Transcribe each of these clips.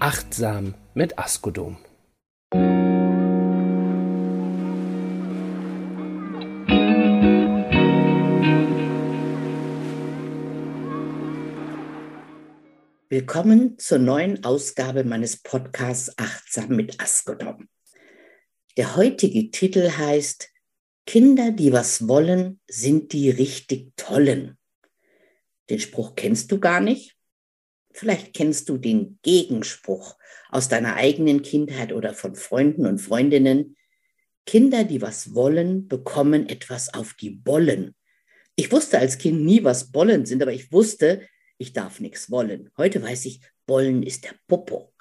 achtsam mit Askodom. Willkommen zur neuen Ausgabe meines Podcasts Achtsam mit Askodom. Der heutige Titel heißt Kinder, die was wollen, sind die richtig tollen. Den Spruch kennst du gar nicht? Vielleicht kennst du den Gegenspruch aus deiner eigenen Kindheit oder von Freunden und Freundinnen. Kinder, die was wollen, bekommen etwas auf die Bollen. Ich wusste als Kind nie, was Bollen sind, aber ich wusste, ich darf nichts wollen. Heute weiß ich, Bollen ist der Popo.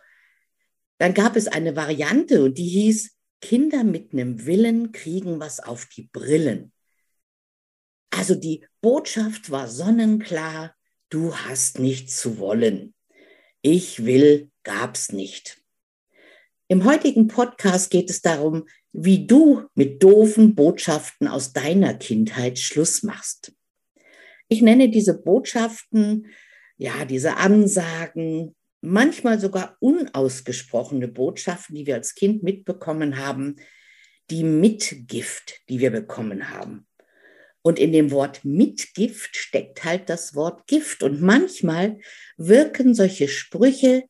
Dann gab es eine Variante und die hieß, Kinder mit einem Willen kriegen was auf die Brillen. Also die Botschaft war sonnenklar, du hast nichts zu wollen. Ich will gab's nicht. Im heutigen Podcast geht es darum, wie du mit doofen Botschaften aus deiner Kindheit Schluss machst. Ich nenne diese Botschaften ja, diese Ansagen, manchmal sogar unausgesprochene Botschaften, die wir als Kind mitbekommen haben, die Mitgift, die wir bekommen haben. Und in dem Wort Mitgift steckt halt das Wort Gift. Und manchmal wirken solche Sprüche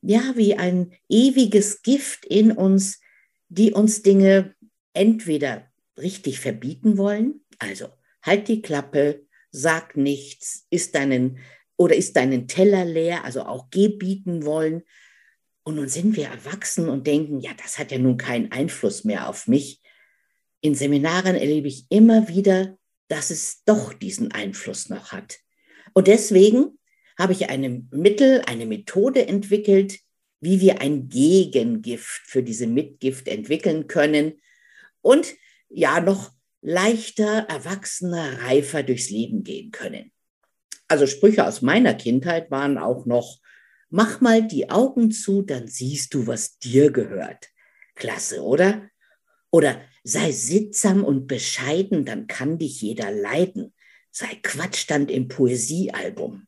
ja wie ein ewiges Gift in uns, die uns Dinge entweder richtig verbieten wollen, also halt die Klappe, sag nichts, ist deinen oder ist deinen Teller leer, also auch gebieten wollen. Und nun sind wir erwachsen und denken, ja, das hat ja nun keinen Einfluss mehr auf mich. In Seminaren erlebe ich immer wieder, dass es doch diesen Einfluss noch hat. Und deswegen habe ich eine Mittel, eine Methode entwickelt, wie wir ein Gegengift für diese Mitgift entwickeln können und ja noch leichter, erwachsener, reifer durchs Leben gehen können. Also Sprüche aus meiner Kindheit waren auch noch, mach mal die Augen zu, dann siehst du, was dir gehört. Klasse, oder? Oder sei sittsam und bescheiden, dann kann dich jeder leiden. Sei Quatsch stand im Poesiealbum.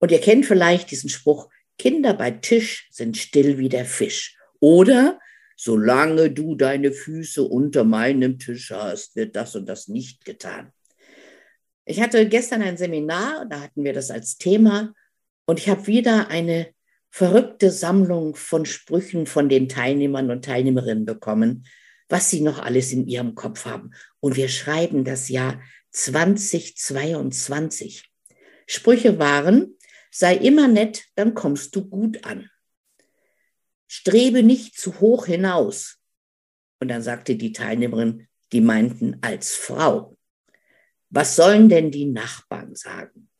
Und ihr kennt vielleicht diesen Spruch, Kinder bei Tisch sind still wie der Fisch. Oder, solange du deine Füße unter meinem Tisch hast, wird das und das nicht getan. Ich hatte gestern ein Seminar, da hatten wir das als Thema und ich habe wieder eine verrückte Sammlung von Sprüchen von den Teilnehmern und Teilnehmerinnen bekommen, was sie noch alles in ihrem Kopf haben. Und wir schreiben das Jahr 2022. Sprüche waren, sei immer nett, dann kommst du gut an. Strebe nicht zu hoch hinaus. Und dann sagte die Teilnehmerin, die meinten als Frau. Was sollen denn die Nachbarn sagen?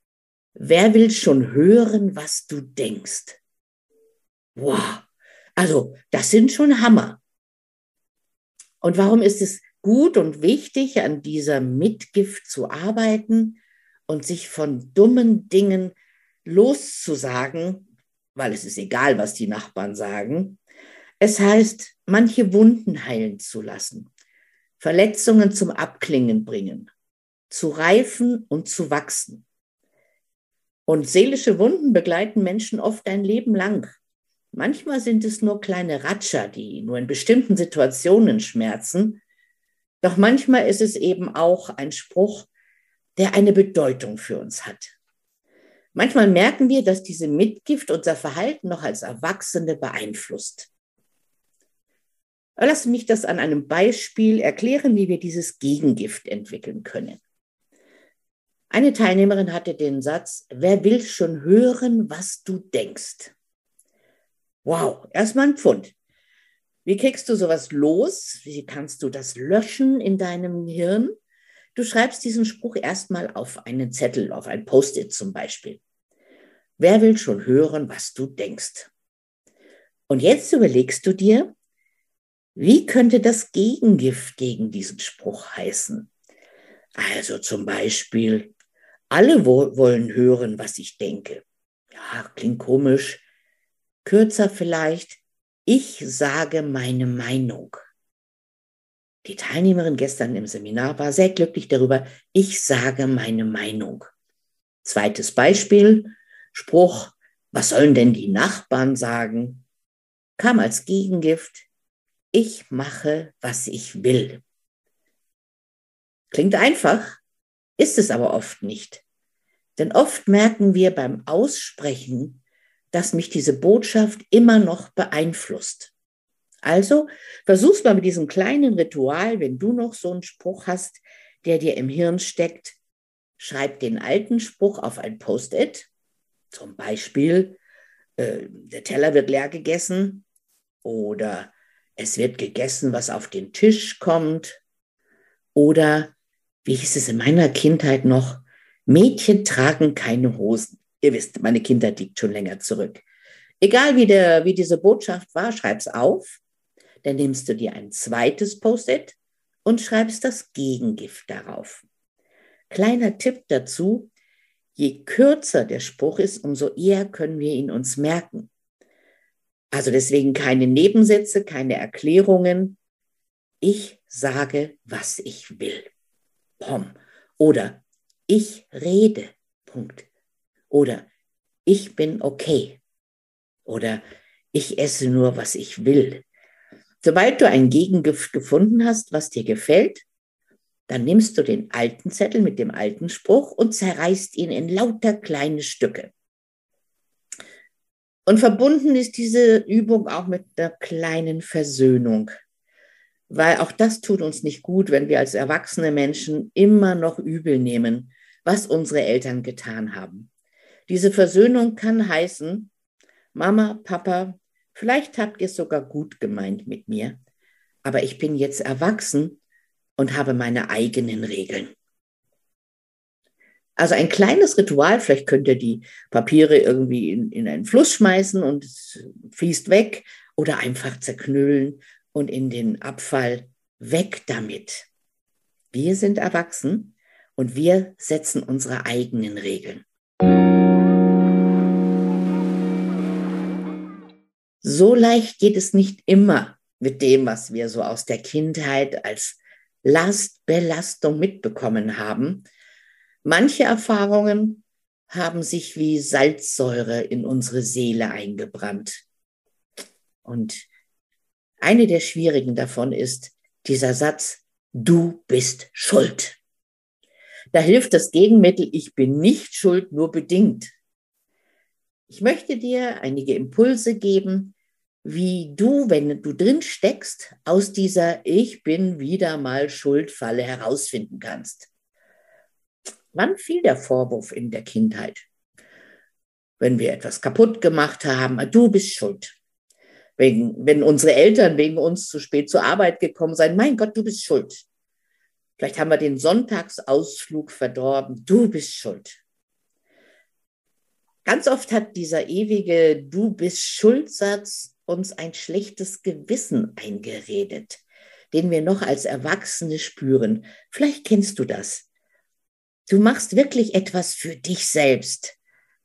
Wer will schon hören, was du denkst? Wow, also das sind schon Hammer. Und warum ist es gut und wichtig, an dieser Mitgift zu arbeiten und sich von dummen Dingen loszusagen, weil es ist egal, was die Nachbarn sagen. Es heißt, manche Wunden heilen zu lassen, Verletzungen zum Abklingen bringen, zu reifen und zu wachsen. Und seelische Wunden begleiten Menschen oft ein Leben lang. Manchmal sind es nur kleine Ratscher, die nur in bestimmten Situationen schmerzen. Doch manchmal ist es eben auch ein Spruch, der eine Bedeutung für uns hat. Manchmal merken wir, dass diese Mitgift unser Verhalten noch als Erwachsene beeinflusst. Lass mich das an einem Beispiel erklären, wie wir dieses Gegengift entwickeln können. Eine Teilnehmerin hatte den Satz, wer will schon hören, was du denkst? Wow, erstmal ein Pfund. Wie kriegst du sowas los? Wie kannst du das löschen in deinem Hirn? Du schreibst diesen Spruch erstmal auf einen Zettel, auf ein Post-it zum Beispiel. Wer will schon hören, was du denkst? Und jetzt überlegst du dir, wie könnte das Gegengift gegen diesen Spruch heißen? Also zum Beispiel, alle wo wollen hören, was ich denke. Ja, klingt komisch. Kürzer vielleicht, ich sage meine Meinung. Die Teilnehmerin gestern im Seminar war sehr glücklich darüber, ich sage meine Meinung. Zweites Beispiel, Spruch, was sollen denn die Nachbarn sagen? Kam als Gegengift, ich mache, was ich will. Klingt einfach, ist es aber oft nicht. Denn oft merken wir beim Aussprechen, dass mich diese Botschaft immer noch beeinflusst. Also versuch's mal mit diesem kleinen Ritual, wenn du noch so einen Spruch hast, der dir im Hirn steckt, schreib den alten Spruch auf ein Post-it. Zum Beispiel, äh, der Teller wird leer gegessen oder es wird gegessen, was auf den Tisch kommt oder, wie hieß es in meiner Kindheit noch, Mädchen tragen keine Hosen. Ihr wisst, meine Kindheit liegt schon länger zurück. Egal wie, der, wie diese Botschaft war, schreib's auf. Dann nimmst du dir ein zweites Post-it und schreibst das Gegengift darauf. Kleiner Tipp dazu, je kürzer der Spruch ist, umso eher können wir ihn uns merken. Also deswegen keine Nebensätze, keine Erklärungen. Ich sage, was ich will. Pom. Oder ich rede. Punkt. Oder ich bin okay. Oder ich esse nur, was ich will. Sobald du ein Gegengift gefunden hast, was dir gefällt, dann nimmst du den alten Zettel mit dem alten Spruch und zerreißt ihn in lauter kleine Stücke. Und verbunden ist diese Übung auch mit einer kleinen Versöhnung, weil auch das tut uns nicht gut, wenn wir als erwachsene Menschen immer noch übel nehmen, was unsere Eltern getan haben. Diese Versöhnung kann heißen, Mama, Papa, vielleicht habt ihr es sogar gut gemeint mit mir, aber ich bin jetzt erwachsen und habe meine eigenen Regeln. Also ein kleines Ritual, vielleicht könnt ihr die Papiere irgendwie in, in einen Fluss schmeißen und es fließt weg oder einfach zerknüllen und in den Abfall weg damit. Wir sind erwachsen und wir setzen unsere eigenen Regeln. So leicht geht es nicht immer mit dem, was wir so aus der Kindheit als Lastbelastung mitbekommen haben. Manche Erfahrungen haben sich wie Salzsäure in unsere Seele eingebrannt. Und eine der schwierigen davon ist dieser Satz, du bist schuld. Da hilft das Gegenmittel, ich bin nicht schuld, nur bedingt. Ich möchte dir einige Impulse geben, wie du, wenn du drin steckst, aus dieser Ich bin wieder mal Schuldfalle herausfinden kannst. Wann fiel der Vorwurf in der Kindheit? Wenn wir etwas kaputt gemacht haben, du bist schuld. Wegen, wenn unsere Eltern wegen uns zu spät zur Arbeit gekommen sind, mein Gott, du bist schuld. Vielleicht haben wir den Sonntagsausflug verdorben. Du bist schuld. Ganz oft hat dieser ewige Du bist Schuldsatz uns ein schlechtes Gewissen eingeredet, den wir noch als Erwachsene spüren. Vielleicht kennst du das. Du machst wirklich etwas für dich selbst.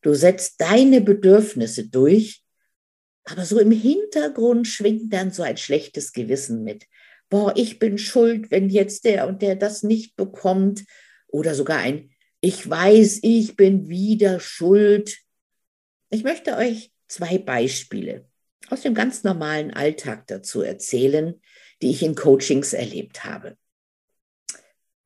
Du setzt deine Bedürfnisse durch, aber so im Hintergrund schwingt dann so ein schlechtes Gewissen mit boah, ich bin schuld, wenn jetzt der und der das nicht bekommt. Oder sogar ein, ich weiß, ich bin wieder schuld. Ich möchte euch zwei Beispiele aus dem ganz normalen Alltag dazu erzählen, die ich in Coachings erlebt habe.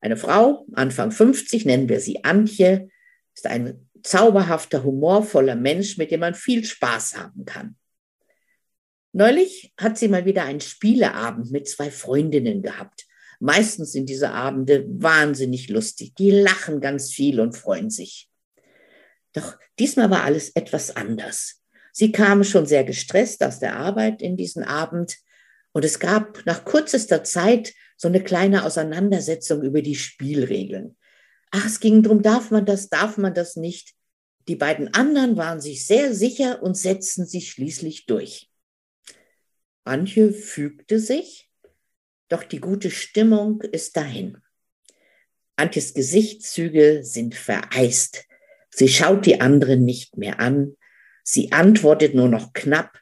Eine Frau, Anfang 50, nennen wir sie Antje, ist ein zauberhafter, humorvoller Mensch, mit dem man viel Spaß haben kann. Neulich hat sie mal wieder einen Spieleabend mit zwei Freundinnen gehabt. Meistens sind diese Abende wahnsinnig lustig. Die lachen ganz viel und freuen sich. Doch diesmal war alles etwas anders. Sie kam schon sehr gestresst aus der Arbeit in diesen Abend und es gab nach kürzester Zeit so eine kleine Auseinandersetzung über die Spielregeln. Ach, es ging darum, darf man das, darf man das nicht. Die beiden anderen waren sich sehr sicher und setzten sich schließlich durch. Antje fügte sich, doch die gute Stimmung ist dahin. Antjes Gesichtszüge sind vereist. Sie schaut die anderen nicht mehr an. Sie antwortet nur noch knapp.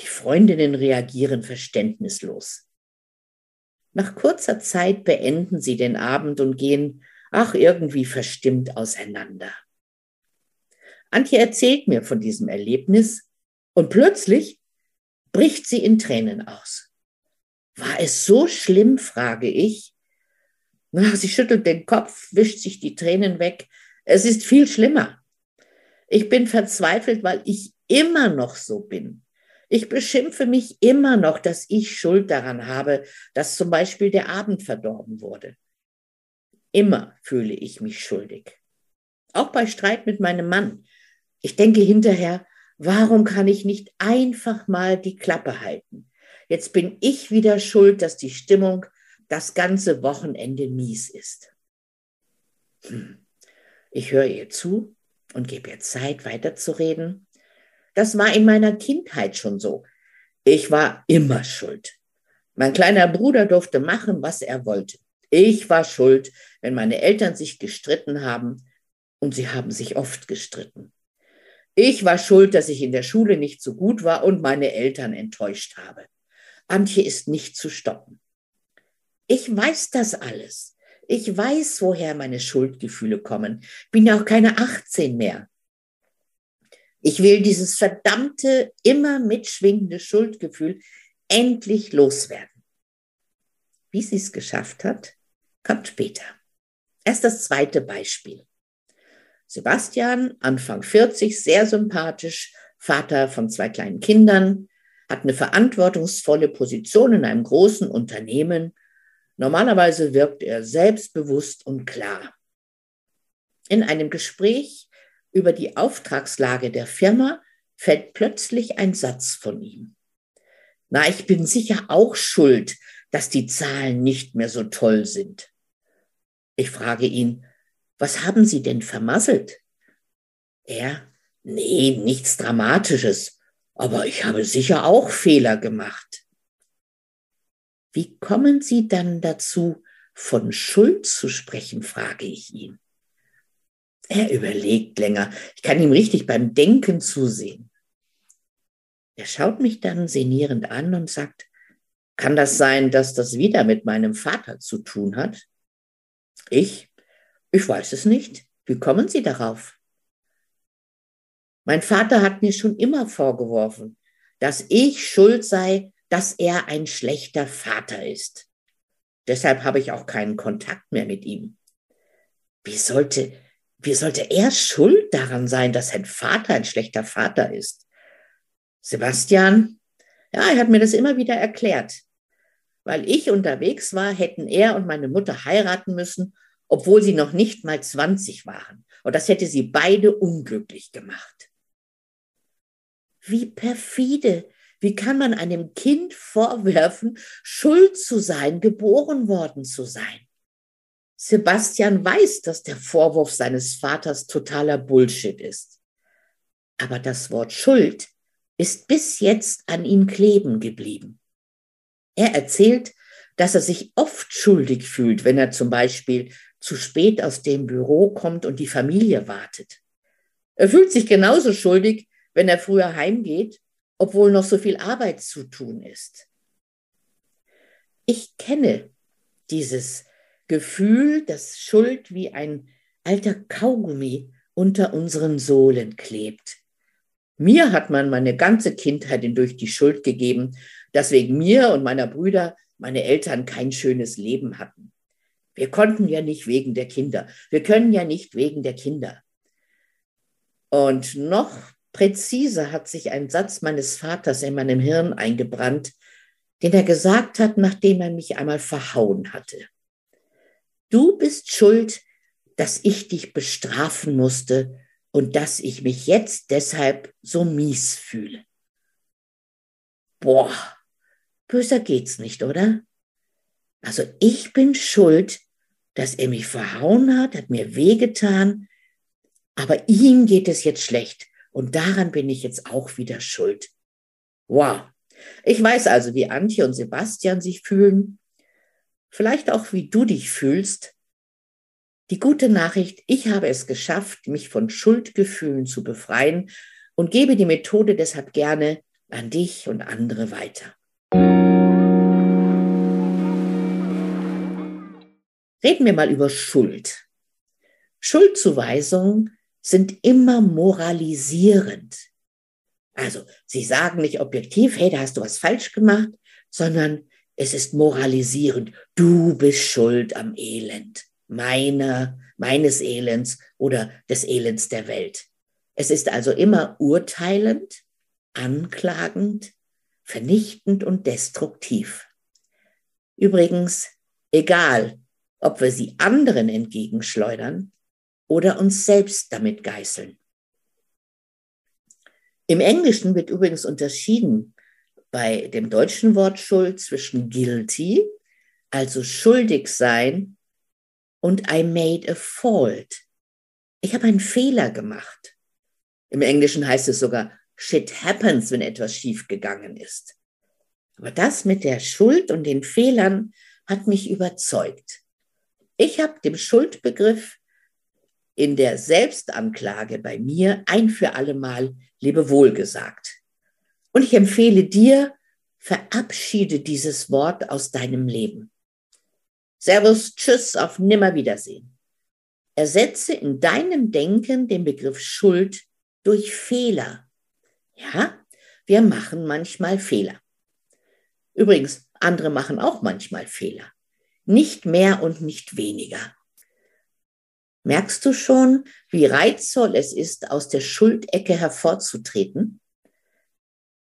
Die Freundinnen reagieren verständnislos. Nach kurzer Zeit beenden sie den Abend und gehen, ach, irgendwie verstimmt auseinander. Antje erzählt mir von diesem Erlebnis und plötzlich bricht sie in Tränen aus. War es so schlimm, frage ich. Sie schüttelt den Kopf, wischt sich die Tränen weg. Es ist viel schlimmer. Ich bin verzweifelt, weil ich immer noch so bin. Ich beschimpfe mich immer noch, dass ich Schuld daran habe, dass zum Beispiel der Abend verdorben wurde. Immer fühle ich mich schuldig. Auch bei Streit mit meinem Mann. Ich denke hinterher, warum kann ich nicht einfach mal die Klappe halten? Jetzt bin ich wieder schuld, dass die Stimmung das ganze Wochenende mies ist. Hm. Ich höre ihr zu und gebe ihr Zeit, weiterzureden. Das war in meiner Kindheit schon so. Ich war immer schuld. Mein kleiner Bruder durfte machen, was er wollte. Ich war schuld, wenn meine Eltern sich gestritten haben, und sie haben sich oft gestritten. Ich war schuld, dass ich in der Schule nicht so gut war und meine Eltern enttäuscht habe. Antje ist nicht zu stoppen. Ich weiß das alles. Ich weiß, woher meine Schuldgefühle kommen. Bin ja auch keine 18 mehr. Ich will dieses verdammte, immer mitschwingende Schuldgefühl endlich loswerden. Wie sie es geschafft hat, kommt später. Erst das zweite Beispiel. Sebastian, Anfang 40, sehr sympathisch, Vater von zwei kleinen Kindern, hat eine verantwortungsvolle Position in einem großen Unternehmen. Normalerweise wirkt er selbstbewusst und klar. In einem Gespräch über die Auftragslage der Firma fällt plötzlich ein Satz von ihm. Na, ich bin sicher auch schuld, dass die Zahlen nicht mehr so toll sind. Ich frage ihn, was haben Sie denn vermasselt? Er, nee, nichts Dramatisches, aber ich habe sicher auch Fehler gemacht. Wie kommen Sie dann dazu, von Schuld zu sprechen, frage ich ihn. Er überlegt länger. Ich kann ihm richtig beim Denken zusehen. Er schaut mich dann senierend an und sagt, kann das sein, dass das wieder mit meinem Vater zu tun hat? Ich, ich weiß es nicht. Wie kommen Sie darauf? Mein Vater hat mir schon immer vorgeworfen, dass ich schuld sei, dass er ein schlechter Vater ist. Deshalb habe ich auch keinen Kontakt mehr mit ihm. Wie sollte, wie sollte er schuld daran sein, dass sein Vater ein schlechter Vater ist? Sebastian, ja, er hat mir das immer wieder erklärt. Weil ich unterwegs war, hätten er und meine Mutter heiraten müssen obwohl sie noch nicht mal 20 waren. Und das hätte sie beide unglücklich gemacht. Wie perfide. Wie kann man einem Kind vorwerfen, schuld zu sein, geboren worden zu sein? Sebastian weiß, dass der Vorwurf seines Vaters totaler Bullshit ist. Aber das Wort Schuld ist bis jetzt an ihm kleben geblieben. Er erzählt, dass er sich oft schuldig fühlt, wenn er zum Beispiel zu spät aus dem Büro kommt und die Familie wartet. Er fühlt sich genauso schuldig, wenn er früher heimgeht, obwohl noch so viel Arbeit zu tun ist. Ich kenne dieses Gefühl, dass Schuld wie ein alter Kaugummi unter unseren Sohlen klebt. Mir hat man meine ganze Kindheit hindurch die Schuld gegeben, dass wegen mir und meiner Brüder meine Eltern kein schönes Leben hatten. Wir konnten ja nicht wegen der Kinder. Wir können ja nicht wegen der Kinder. Und noch präziser hat sich ein Satz meines Vaters in meinem Hirn eingebrannt, den er gesagt hat, nachdem er mich einmal verhauen hatte. Du bist schuld, dass ich dich bestrafen musste und dass ich mich jetzt deshalb so mies fühle. Boah, böser geht's nicht, oder? Also ich bin schuld, dass er mich verhauen hat, hat mir wehgetan, aber ihm geht es jetzt schlecht und daran bin ich jetzt auch wieder schuld. Wow, Ich weiß also, wie Antje und Sebastian sich fühlen, vielleicht auch wie du dich fühlst. Die gute Nachricht, ich habe es geschafft, mich von Schuldgefühlen zu befreien und gebe die Methode deshalb gerne an dich und andere weiter. Reden wir mal über Schuld. Schuldzuweisungen sind immer moralisierend. Also, sie sagen nicht objektiv, hey, da hast du was falsch gemacht, sondern es ist moralisierend. Du bist schuld am Elend meiner, meines Elends oder des Elends der Welt. Es ist also immer urteilend, anklagend, vernichtend und destruktiv. Übrigens, egal, ob wir sie anderen entgegenschleudern oder uns selbst damit geißeln. Im Englischen wird übrigens unterschieden bei dem deutschen Wort Schuld zwischen guilty, also schuldig sein, und I made a fault. Ich habe einen Fehler gemacht. Im Englischen heißt es sogar shit happens, wenn etwas schiefgegangen ist. Aber das mit der Schuld und den Fehlern hat mich überzeugt. Ich habe dem Schuldbegriff in der Selbstanklage bei mir ein für allemal Lebewohl gesagt. Und ich empfehle dir, verabschiede dieses Wort aus deinem Leben. Servus, tschüss, auf Nimmerwiedersehen. Ersetze in deinem Denken den Begriff Schuld durch Fehler. Ja, wir machen manchmal Fehler. Übrigens, andere machen auch manchmal Fehler. Nicht mehr und nicht weniger. Merkst du schon, wie reizvoll es ist, aus der Schuldecke hervorzutreten?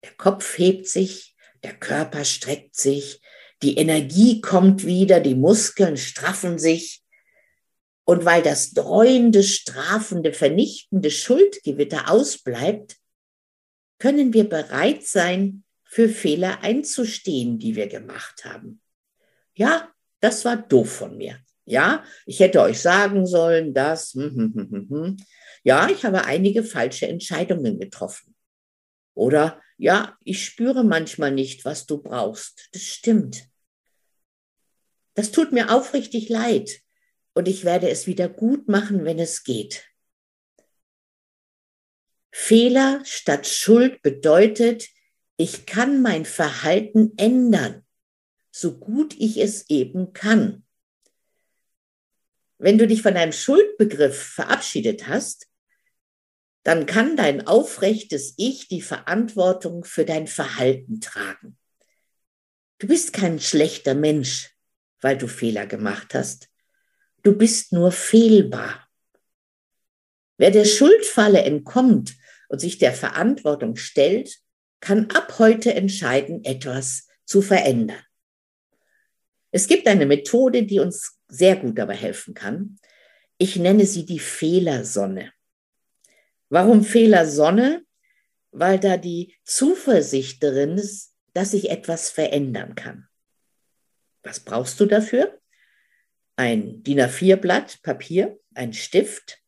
Der Kopf hebt sich, der Körper streckt sich, die Energie kommt wieder, die Muskeln straffen sich. Und weil das dreuende, strafende, vernichtende Schuldgewitter ausbleibt, können wir bereit sein, für Fehler einzustehen, die wir gemacht haben. Ja, das war doof von mir. Ja, ich hätte euch sagen sollen, dass, hm, hm, hm, ja, ich habe einige falsche Entscheidungen getroffen. Oder, ja, ich spüre manchmal nicht, was du brauchst. Das stimmt. Das tut mir aufrichtig leid und ich werde es wieder gut machen, wenn es geht. Fehler statt Schuld bedeutet, ich kann mein Verhalten ändern, so gut ich es eben kann. Wenn du dich von deinem Schuldbegriff verabschiedet hast, dann kann dein aufrechtes Ich die Verantwortung für dein Verhalten tragen. Du bist kein schlechter Mensch, weil du Fehler gemacht hast. Du bist nur fehlbar. Wer der Schuldfalle entkommt und sich der Verantwortung stellt, kann ab heute entscheiden, etwas zu verändern. Es gibt eine Methode, die uns sehr gut dabei helfen kann. Ich nenne sie die Fehlersonne. Warum Fehlersonne? Weil da die Zuversicht drin ist, dass sich etwas verändern kann. Was brauchst du dafür? Ein DIN A4-Blatt Papier, ein Stift.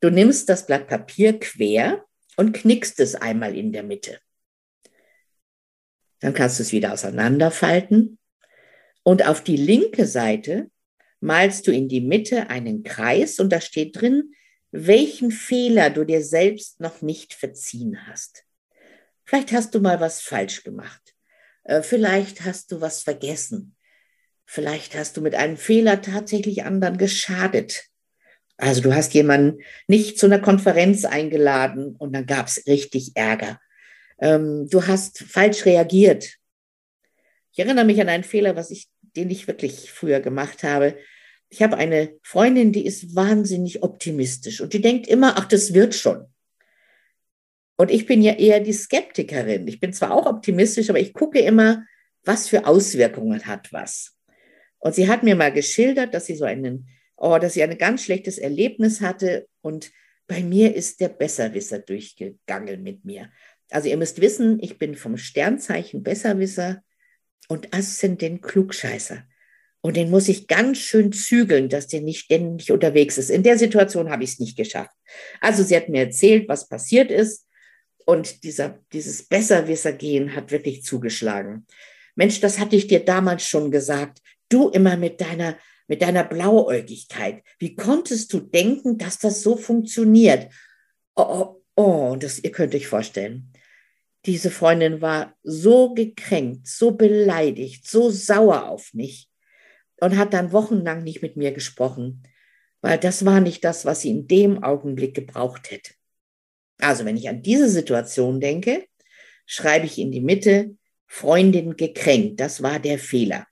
Du nimmst das Blatt Papier quer und knickst es einmal in der Mitte. Dann kannst du es wieder auseinanderfalten und auf die linke Seite malst du in die Mitte einen Kreis und da steht drin, welchen Fehler du dir selbst noch nicht verziehen hast. Vielleicht hast du mal was falsch gemacht. Äh, vielleicht hast du was vergessen. Vielleicht hast du mit einem Fehler tatsächlich anderen geschadet. Also du hast jemanden nicht zu einer Konferenz eingeladen und dann gab es richtig Ärger. Ähm, du hast falsch reagiert. Ich erinnere mich an einen Fehler, was ich, den ich wirklich früher gemacht habe. Ich habe eine Freundin, die ist wahnsinnig optimistisch und die denkt immer, ach, das wird schon. Und ich bin ja eher die Skeptikerin. Ich bin zwar auch optimistisch, aber ich gucke immer, was für Auswirkungen hat was. Und sie hat mir mal geschildert, dass sie so einen, oh, dass sie ein ganz schlechtes Erlebnis hatte und bei mir ist der Besserwisser durchgegangen mit mir. Also ihr müsst wissen, ich bin vom Sternzeichen Besserwisser und Aszendent Klugscheißer. Und den muss ich ganz schön zügeln, dass der nicht ständig unterwegs ist. In der Situation habe ich es nicht geschafft. Also sie hat mir erzählt, was passiert ist. Und dieser, dieses Besserwisser-Gehen hat wirklich zugeschlagen. Mensch, das hatte ich dir damals schon gesagt. Du immer mit deiner, mit deiner Blauäugigkeit. Wie konntest du denken, dass das so funktioniert? Oh, oh, oh, das, ihr könnt euch vorstellen. Diese Freundin war so gekränkt, so beleidigt, so sauer auf mich und hat dann wochenlang nicht mit mir gesprochen, weil das war nicht das, was sie in dem Augenblick gebraucht hätte. Also wenn ich an diese Situation denke, schreibe ich in die Mitte, Freundin gekränkt, das war der Fehler.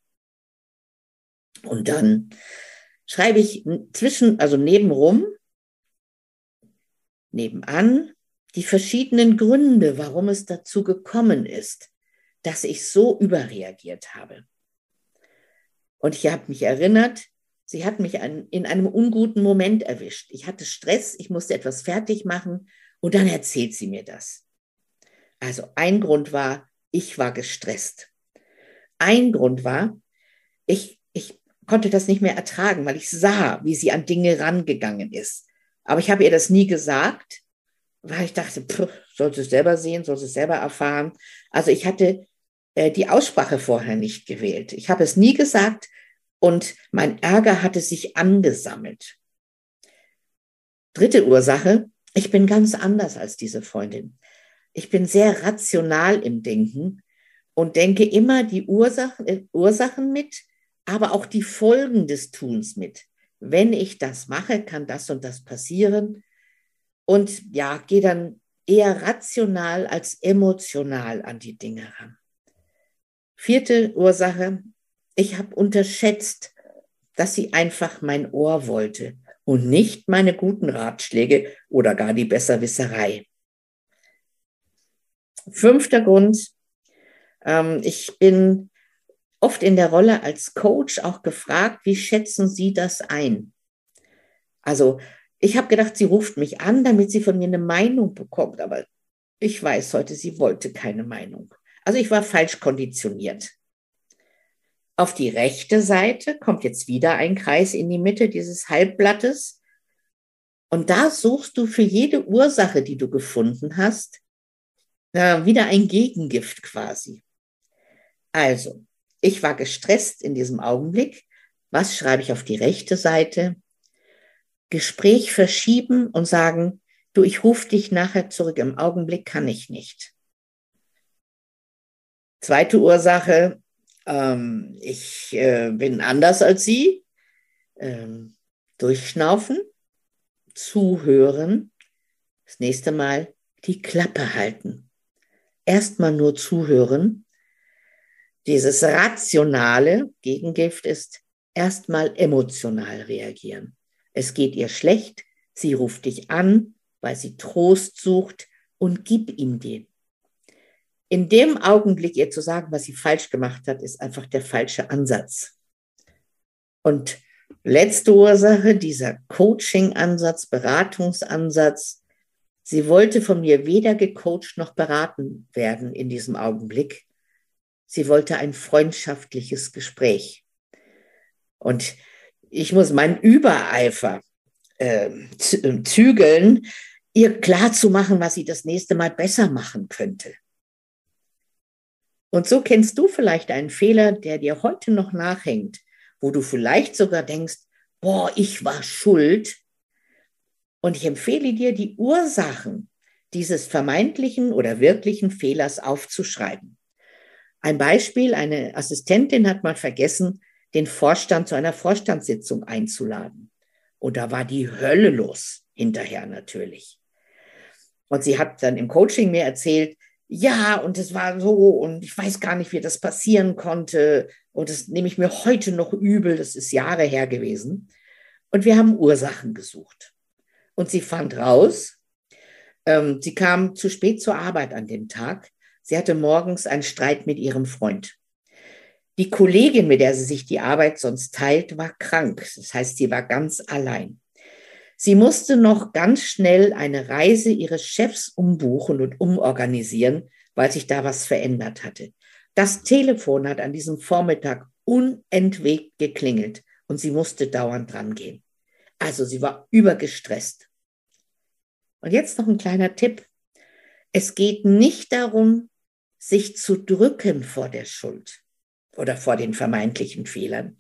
Und dann schreibe ich zwischen, also nebenrum, nebenan, die verschiedenen Gründe, warum es dazu gekommen ist, dass ich so überreagiert habe. Und ich habe mich erinnert, sie hat mich in einem unguten Moment erwischt. Ich hatte Stress, ich musste etwas fertig machen und dann erzählt sie mir das. Also ein Grund war, ich war gestresst. Ein Grund war, ich, ich konnte das nicht mehr ertragen, weil ich sah, wie sie an Dinge rangegangen ist. Aber ich habe ihr das nie gesagt, weil ich dachte, pff, soll sie es selber sehen, soll sie es selber erfahren. Also ich hatte äh, die Aussprache vorher nicht gewählt. Ich habe es nie gesagt und mein Ärger hatte sich angesammelt. Dritte Ursache, ich bin ganz anders als diese Freundin. Ich bin sehr rational im Denken und denke immer die Ursachen, äh, Ursachen mit, aber auch die Folgen des Tuns mit. Wenn ich das mache, kann das und das passieren und ja, gehe dann eher rational als emotional an die Dinge ran. Vierte Ursache, ich habe unterschätzt, dass sie einfach mein Ohr wollte und nicht meine guten Ratschläge oder gar die Besserwisserei. Fünfter Grund, ähm, ich bin oft in der Rolle als Coach auch gefragt, wie schätzen Sie das ein? Also ich habe gedacht, sie ruft mich an, damit sie von mir eine Meinung bekommt, aber ich weiß heute, sie wollte keine Meinung. Also ich war falsch konditioniert. Auf die rechte Seite kommt jetzt wieder ein Kreis in die Mitte dieses Halbblattes. Und da suchst du für jede Ursache, die du gefunden hast, wieder ein Gegengift quasi. Also, ich war gestresst in diesem Augenblick. Was schreibe ich auf die rechte Seite? Gespräch verschieben und sagen, du, ich rufe dich nachher zurück, im Augenblick kann ich nicht. Zweite Ursache, ähm, ich äh, bin anders als Sie. Ähm, durchschnaufen, zuhören, das nächste Mal die Klappe halten. Erstmal nur zuhören. Dieses rationale Gegengift ist erstmal emotional reagieren. Es geht ihr schlecht, sie ruft dich an, weil sie Trost sucht und gib ihm den. In dem Augenblick ihr zu sagen, was sie falsch gemacht hat, ist einfach der falsche Ansatz. Und letzte Ursache, dieser Coaching-Ansatz, Beratungsansatz. Sie wollte von mir weder gecoacht noch beraten werden in diesem Augenblick. Sie wollte ein freundschaftliches Gespräch. Und ich muss meinen Übereifer äh, zügeln, ihr klar zu machen, was sie das nächste Mal besser machen könnte. Und so kennst du vielleicht einen Fehler, der dir heute noch nachhängt, wo du vielleicht sogar denkst, boah, ich war schuld. Und ich empfehle dir, die Ursachen dieses vermeintlichen oder wirklichen Fehlers aufzuschreiben. Ein Beispiel, eine Assistentin hat mal vergessen, den Vorstand zu einer Vorstandssitzung einzuladen. Und da war die Hölle los, hinterher natürlich. Und sie hat dann im Coaching mir erzählt, ja, und es war so, und ich weiß gar nicht, wie das passieren konnte. Und das nehme ich mir heute noch übel, das ist Jahre her gewesen. Und wir haben Ursachen gesucht. Und sie fand raus, ähm, sie kam zu spät zur Arbeit an dem Tag. Sie hatte morgens einen Streit mit ihrem Freund. Die Kollegin, mit der sie sich die Arbeit sonst teilt, war krank. Das heißt, sie war ganz allein. Sie musste noch ganz schnell eine Reise ihres Chefs umbuchen und umorganisieren, weil sich da was verändert hatte. Das Telefon hat an diesem Vormittag unentwegt geklingelt und sie musste dauernd drangehen. Also sie war übergestresst. Und jetzt noch ein kleiner Tipp. Es geht nicht darum, sich zu drücken vor der Schuld oder vor den vermeintlichen Fehlern.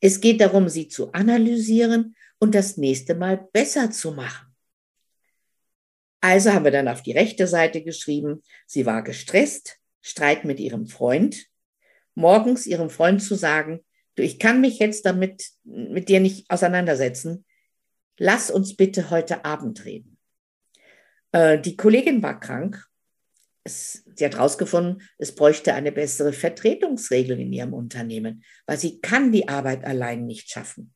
Es geht darum, sie zu analysieren und das nächste Mal besser zu machen. Also haben wir dann auf die rechte Seite geschrieben, sie war gestresst, Streit mit ihrem Freund, morgens ihrem Freund zu sagen, du, ich kann mich jetzt damit mit dir nicht auseinandersetzen. Lass uns bitte heute Abend reden. Äh, die Kollegin war krank. Es, sie hat herausgefunden, es bräuchte eine bessere Vertretungsregel in ihrem Unternehmen, weil sie kann die Arbeit allein nicht schaffen.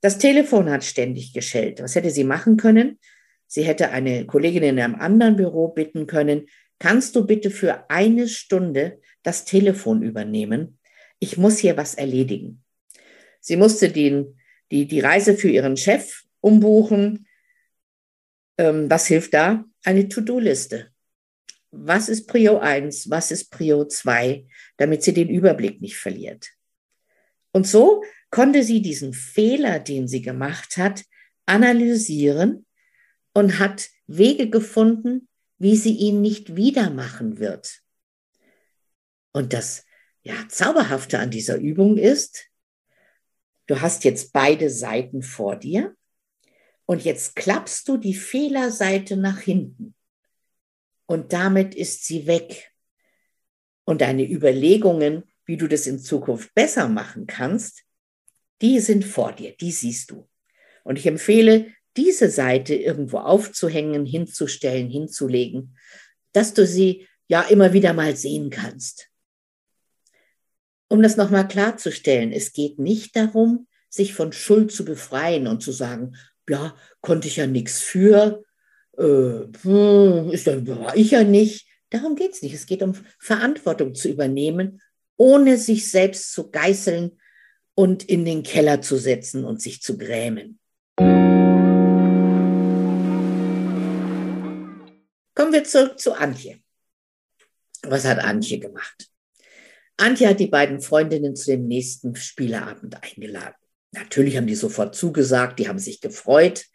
Das Telefon hat ständig geschellt. Was hätte sie machen können? Sie hätte eine Kollegin in einem anderen Büro bitten können, kannst du bitte für eine Stunde das Telefon übernehmen? Ich muss hier was erledigen. Sie musste den, die, die Reise für ihren Chef umbuchen. Ähm, was hilft da? Eine To-Do-Liste. Was ist Prio 1? Was ist Prio 2? Damit sie den Überblick nicht verliert. Und so konnte sie diesen Fehler, den sie gemacht hat, analysieren und hat Wege gefunden, wie sie ihn nicht wieder machen wird. Und das ja, Zauberhafte an dieser Übung ist, du hast jetzt beide Seiten vor dir und jetzt klappst du die Fehlerseite nach hinten und damit ist sie weg. Und deine Überlegungen, wie du das in Zukunft besser machen kannst, die sind vor dir, die siehst du. Und ich empfehle, diese Seite irgendwo aufzuhängen, hinzustellen, hinzulegen, dass du sie ja immer wieder mal sehen kannst. Um das nochmal klarzustellen, es geht nicht darum, sich von Schuld zu befreien und zu sagen, ja, konnte ich ja nichts für, hm, ist, war ich ja nicht. Darum geht es nicht. Es geht um Verantwortung zu übernehmen, ohne sich selbst zu geißeln und in den Keller zu setzen und sich zu grämen. Kommen wir zurück zu Antje. Was hat Antje gemacht? Antje hat die beiden Freundinnen zu dem nächsten Spieleabend eingeladen. Natürlich haben die sofort zugesagt, die haben sich gefreut.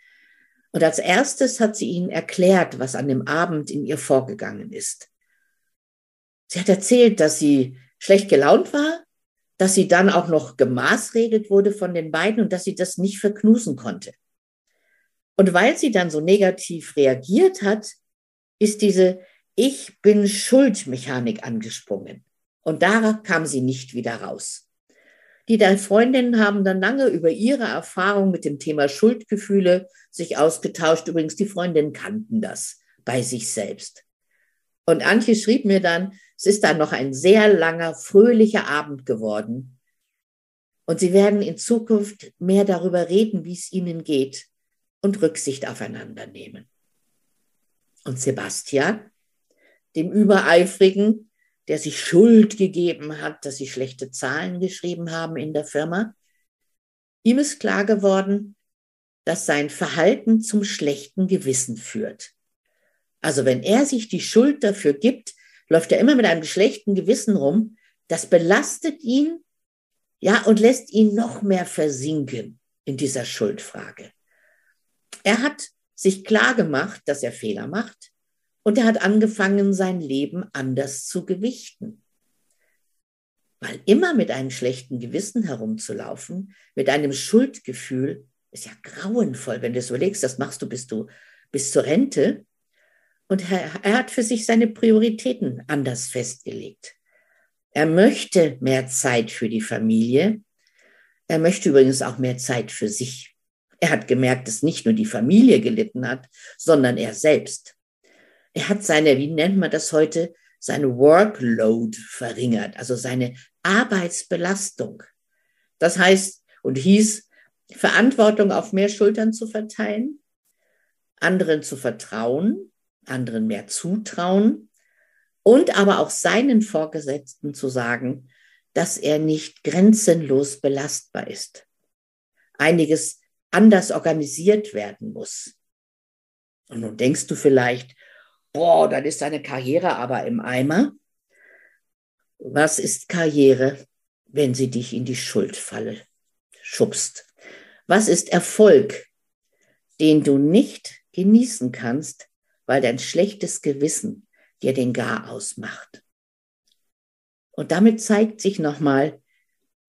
Und als erstes hat sie ihnen erklärt, was an dem Abend in ihr vorgegangen ist. Sie hat erzählt, dass sie schlecht gelaunt war, dass sie dann auch noch gemaßregelt wurde von den beiden und dass sie das nicht verknusen konnte. Und weil sie dann so negativ reagiert hat, ist diese Ich bin Schuldmechanik angesprungen. Und da kam sie nicht wieder raus. Die drei Freundinnen haben dann lange über ihre Erfahrung mit dem Thema Schuldgefühle sich ausgetauscht. Übrigens, die Freundinnen kannten das bei sich selbst. Und Antje schrieb mir dann, es ist dann noch ein sehr langer, fröhlicher Abend geworden. Und sie werden in Zukunft mehr darüber reden, wie es ihnen geht und Rücksicht aufeinander nehmen. Und Sebastian, dem Übereifrigen, der sich Schuld gegeben hat, dass sie schlechte Zahlen geschrieben haben in der Firma, ihm ist klar geworden, dass sein Verhalten zum schlechten Gewissen führt. Also wenn er sich die Schuld dafür gibt, läuft er immer mit einem schlechten Gewissen rum. Das belastet ihn, ja, und lässt ihn noch mehr versinken in dieser Schuldfrage. Er hat sich klar gemacht, dass er Fehler macht und er hat angefangen, sein Leben anders zu gewichten. Weil immer mit einem schlechten Gewissen herumzulaufen, mit einem Schuldgefühl, ist ja grauenvoll, wenn du es überlegst, das machst du bis, du bis zur Rente. Und er, er hat für sich seine Prioritäten anders festgelegt. Er möchte mehr Zeit für die Familie. Er möchte übrigens auch mehr Zeit für sich. Er hat gemerkt, dass nicht nur die Familie gelitten hat, sondern er selbst. Er hat seine, wie nennt man das heute, seine Workload verringert, also seine Arbeitsbelastung. Das heißt und hieß, Verantwortung auf mehr Schultern zu verteilen, anderen zu vertrauen, anderen mehr zutrauen und aber auch seinen Vorgesetzten zu sagen, dass er nicht grenzenlos belastbar ist. Einiges anders organisiert werden muss. Und nun denkst du vielleicht, boah, dann ist deine Karriere aber im Eimer. Was ist Karriere, wenn sie dich in die Schuldfalle schubst? Was ist Erfolg, den du nicht genießen kannst, weil dein schlechtes Gewissen der den Gar ausmacht. Und damit zeigt sich nochmal,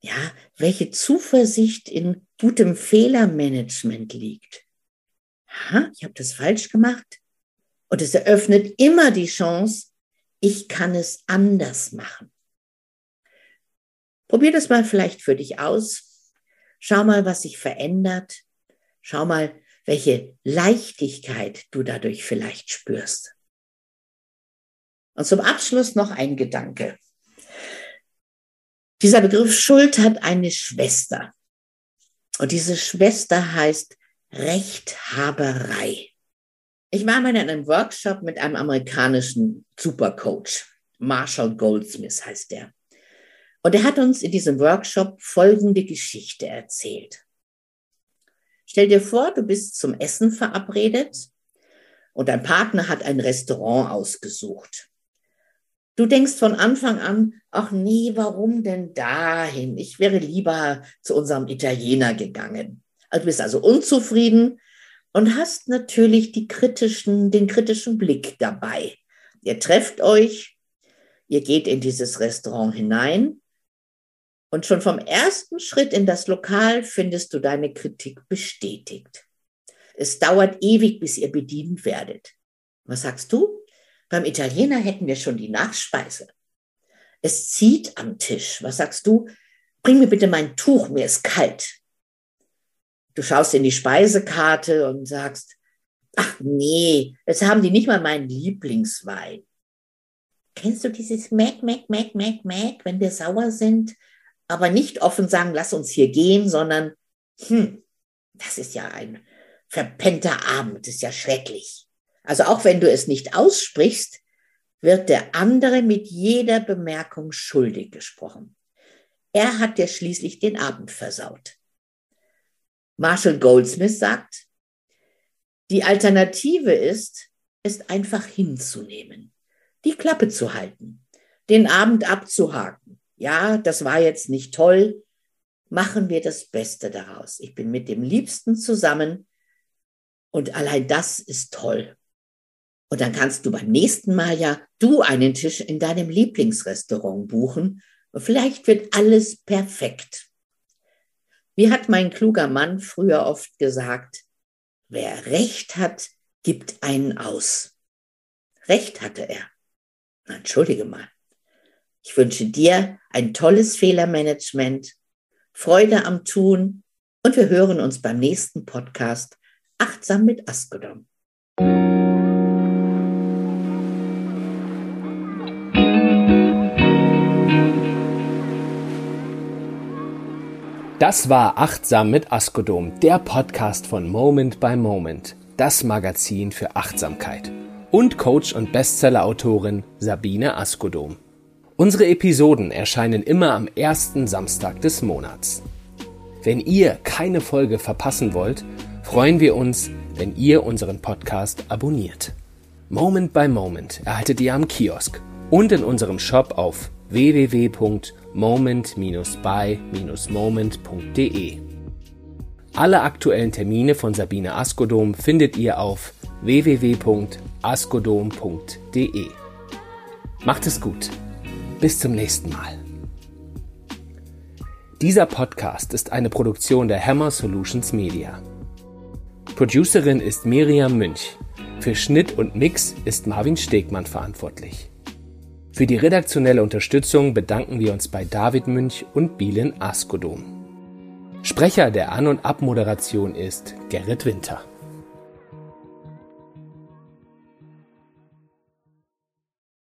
ja, welche Zuversicht in gutem Fehlermanagement liegt. Ha, ich habe das falsch gemacht. Und es eröffnet immer die Chance, ich kann es anders machen. Probier das mal vielleicht für dich aus. Schau mal, was sich verändert. Schau mal, welche Leichtigkeit du dadurch vielleicht spürst. Und zum Abschluss noch ein Gedanke. Dieser Begriff Schuld hat eine Schwester. Und diese Schwester heißt Rechthaberei. Ich war mal in einem Workshop mit einem amerikanischen Supercoach. Marshall Goldsmith heißt der. Und er hat uns in diesem Workshop folgende Geschichte erzählt. Stell dir vor, du bist zum Essen verabredet und dein Partner hat ein Restaurant ausgesucht. Du denkst von Anfang an, ach nee, warum denn dahin? Ich wäre lieber zu unserem Italiener gegangen. Also du bist also unzufrieden und hast natürlich die kritischen, den kritischen Blick dabei. Ihr trefft euch, ihr geht in dieses Restaurant hinein und schon vom ersten Schritt in das Lokal findest du deine Kritik bestätigt. Es dauert ewig, bis ihr bedient werdet. Was sagst du? Beim Italiener hätten wir schon die Nachspeise. Es zieht am Tisch. Was sagst du? Bring mir bitte mein Tuch, mir ist kalt. Du schaust in die Speisekarte und sagst, ach nee, jetzt haben die nicht mal meinen Lieblingswein. Kennst du dieses Mac, Mac, Mac, Mac, Mac, wenn wir sauer sind, aber nicht offen sagen, lass uns hier gehen, sondern, hm, das ist ja ein verpennter Abend, das ist ja schrecklich. Also auch wenn du es nicht aussprichst, wird der andere mit jeder Bemerkung schuldig gesprochen. Er hat dir schließlich den Abend versaut. Marshall Goldsmith sagt, die Alternative ist, es einfach hinzunehmen, die Klappe zu halten, den Abend abzuhaken. Ja, das war jetzt nicht toll. Machen wir das Beste daraus. Ich bin mit dem Liebsten zusammen und allein das ist toll. Und dann kannst du beim nächsten Mal ja du einen Tisch in deinem Lieblingsrestaurant buchen. Vielleicht wird alles perfekt. Wie hat mein kluger Mann früher oft gesagt, wer Recht hat, gibt einen aus. Recht hatte er. Entschuldige mal. Ich wünsche dir ein tolles Fehlermanagement, Freude am Tun und wir hören uns beim nächsten Podcast Achtsam mit Askodom. Das war Achtsam mit Askodom, der Podcast von Moment by Moment, das Magazin für Achtsamkeit. Und Coach und Bestseller-Autorin Sabine Askodom. Unsere Episoden erscheinen immer am ersten Samstag des Monats. Wenn ihr keine Folge verpassen wollt, freuen wir uns, wenn ihr unseren Podcast abonniert. Moment by Moment erhaltet ihr am Kiosk und in unserem Shop auf www.moment-by-moment.de. Alle aktuellen Termine von Sabine Askodom findet ihr auf www.askodom.de. Macht es gut. Bis zum nächsten Mal. Dieser Podcast ist eine Produktion der Hammer Solutions Media. Producerin ist Miriam Münch. Für Schnitt und Mix ist Marvin Stegmann verantwortlich. Für die redaktionelle Unterstützung bedanken wir uns bei David Münch und Bielen Askodom. Sprecher der An- und Abmoderation ist Gerrit Winter.